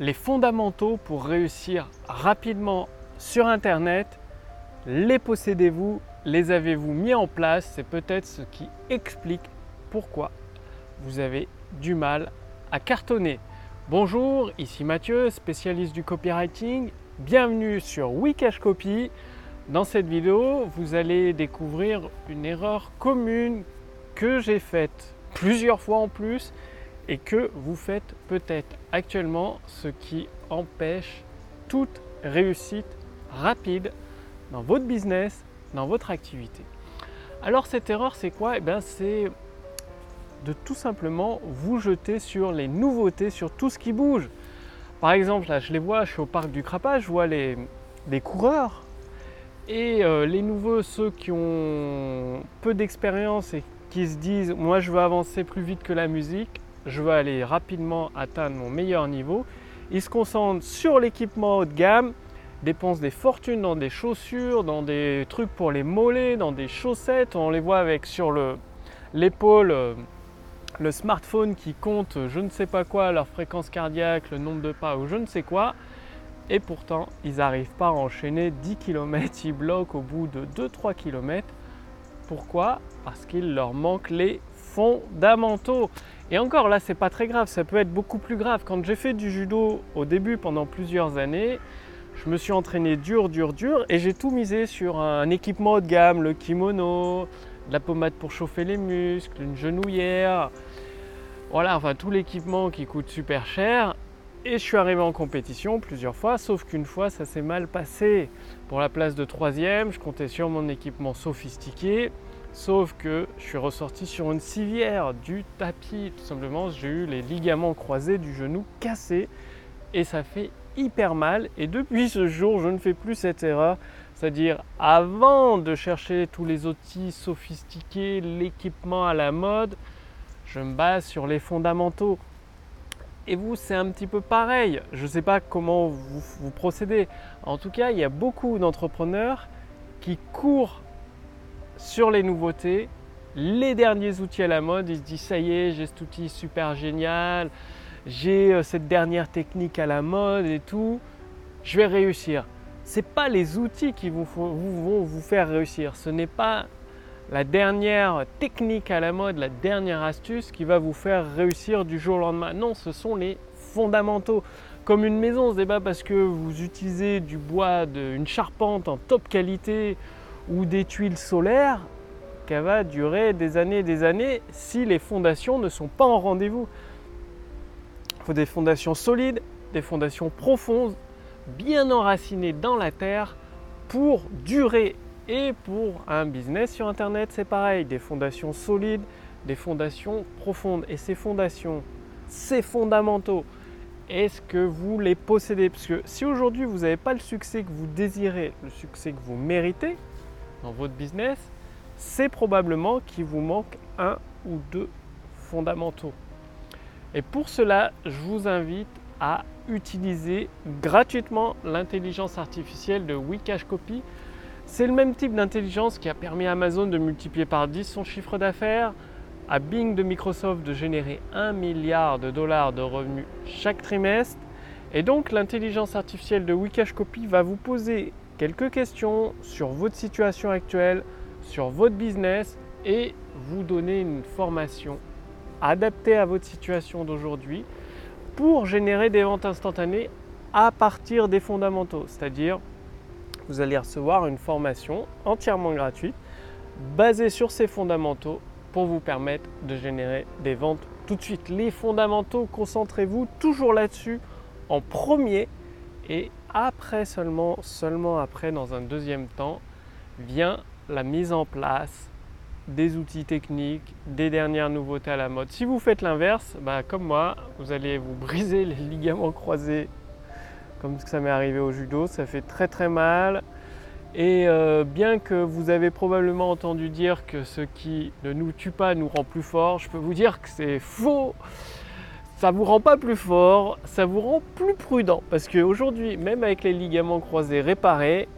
les fondamentaux pour réussir rapidement sur Internet. Les possédez-vous Les avez-vous mis en place? C'est peut-être ce qui explique pourquoi vous avez du mal à cartonner. Bonjour, ici Mathieu, spécialiste du copywriting. Bienvenue sur Wikash Copy. Dans cette vidéo, vous allez découvrir une erreur commune que j'ai faite plusieurs fois en plus et que vous faites peut-être actuellement, ce qui empêche toute réussite rapide dans votre business, dans votre activité. Alors cette erreur, c'est quoi? Eh bien, c'est de tout simplement vous jeter sur les nouveautés, sur tout ce qui bouge. Par exemple, là, je les vois, je suis au parc du Crapage, je vois les, coureurs et euh, les nouveaux, ceux qui ont peu d'expérience et qui se disent, moi, je veux avancer plus vite que la musique je veux aller rapidement atteindre mon meilleur niveau. Ils se concentrent sur l'équipement haut de gamme, dépensent des fortunes dans des chaussures, dans des trucs pour les mollets, dans des chaussettes. On les voit avec sur l'épaule euh, le smartphone qui compte je ne sais pas quoi, leur fréquence cardiaque, le nombre de pas ou je ne sais quoi. Et pourtant, ils n'arrivent pas à enchaîner 10 km, ils bloquent au bout de 2-3 km. Pourquoi? Parce qu'il leur manque les fondamentaux. Et encore là, c'est pas très grave, ça peut être beaucoup plus grave. Quand j'ai fait du judo au début pendant plusieurs années, je me suis entraîné dur, dur, dur et j'ai tout misé sur un équipement haut de gamme, le kimono, la pommade pour chauffer les muscles, une genouillère. Voilà, enfin tout l'équipement qui coûte super cher. Et je suis arrivé en compétition plusieurs fois, sauf qu'une fois ça s'est mal passé. Pour la place de troisième, je comptais sur mon équipement sophistiqué. Sauf que je suis ressorti sur une civière du tapis. Tout simplement, j'ai eu les ligaments croisés du genou cassés et ça fait hyper mal. Et depuis ce jour, je ne fais plus cette erreur. C'est-à-dire, avant de chercher tous les outils sophistiqués, l'équipement à la mode, je me base sur les fondamentaux. Et vous, c'est un petit peu pareil. Je ne sais pas comment vous, vous procédez. En tout cas, il y a beaucoup d'entrepreneurs qui courent sur les nouveautés, les derniers outils à la mode. Ils se disent ça y est, j'ai cet outil super génial, j'ai euh, cette dernière technique à la mode et tout, je vais réussir. Ce n'est pas les outils qui vous, vont vous faire réussir. Ce n'est pas la dernière technique à la mode, la dernière astuce qui va vous faire réussir du jour au lendemain. Non, ce sont les fondamentaux. Comme une maison, ce n'est pas parce que vous utilisez du bois, une charpente en top qualité ou des tuiles solaires qu'elle va durer des années et des années si les fondations ne sont pas en rendez-vous. Il faut des fondations solides, des fondations profondes, bien enracinées dans la terre pour durer. Et pour un business sur Internet, c'est pareil, des fondations solides, des fondations profondes. Et ces fondations, ces fondamentaux, est-ce que vous les possédez? Parce que si aujourd'hui vous n'avez pas le succès que vous désirez, le succès que vous méritez, dans votre business, c'est probablement qu'il vous manque un ou deux fondamentaux. Et pour cela, je vous invite à utiliser gratuitement l'intelligence artificielle de Wikash Copy. C'est le même type d'intelligence qui a permis à Amazon de multiplier par 10 son chiffre d'affaires, à Bing de Microsoft de générer 1 milliard de dollars de revenus chaque trimestre. Et donc l'intelligence artificielle de Wikash Copy va vous poser quelques questions sur votre situation actuelle, sur votre business et vous donner une formation adaptée à votre situation d'aujourd'hui pour générer des ventes instantanées à partir des fondamentaux. C'est-à-dire, vous allez recevoir une formation entièrement gratuite basée sur ces fondamentaux pour vous permettre de générer des ventes tout de suite. Les fondamentaux, concentrez-vous toujours là-dessus en premier et après seulement, seulement après, dans un deuxième temps, vient la mise en place des outils techniques, des dernières nouveautés à la mode. Si vous faites l'inverse, bah, comme moi, vous allez vous briser les ligaments croisés, comme ça m'est arrivé au judo, ça fait très très mal. Et euh, bien que vous avez probablement entendu dire que ce qui ne nous tue pas nous rend plus fort, je peux vous dire que c'est faux ça vous rend pas plus fort, ça vous rend plus prudent. Parce qu'aujourd'hui, même avec les ligaments croisés réparés,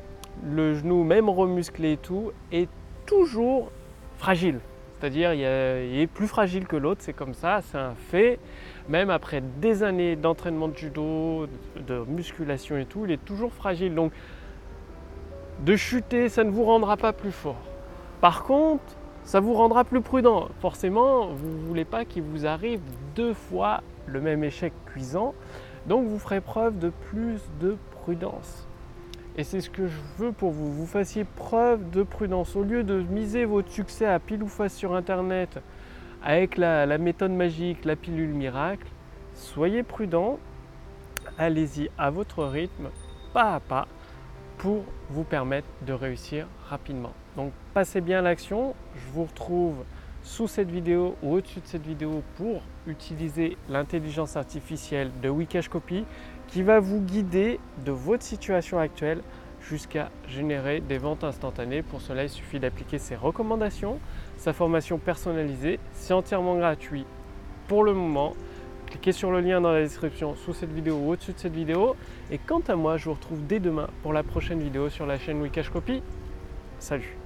le genou, même remusclé et tout, est toujours fragile. C'est-à-dire, il, est plus fragile que l'autre, c'est comme ça, c'est un fait. Même après des années d'entraînement de judo, de musculation et tout, il est toujours fragile. Donc, de chuter, ça ne vous rendra pas plus fort. Par contre, ça vous rendra plus prudent. Forcément, vous ne voulez pas qu'il vous arrive deux fois le même échec cuisant. Donc, vous ferez preuve de plus de prudence. Et c'est ce que je veux pour vous. Vous fassiez preuve de prudence. Au lieu de miser votre succès à pile ou face sur Internet avec la, la méthode magique, la pilule miracle, soyez prudent. Allez-y à votre rythme, pas à pas, pour vous permettre de réussir rapidement. Donc passez bien l'action. Je vous retrouve sous cette vidéo ou au-dessus de cette vidéo pour utiliser l'intelligence artificielle de Wikash Copy qui va vous guider de votre situation actuelle jusqu'à générer des ventes instantanées. Pour cela, il suffit d'appliquer ses recommandations, sa formation personnalisée. C'est entièrement gratuit pour le moment. Cliquez sur le lien dans la description sous cette vidéo ou au-dessus de cette vidéo. Et quant à moi, je vous retrouve dès demain pour la prochaine vidéo sur la chaîne Wikash Copy. Salut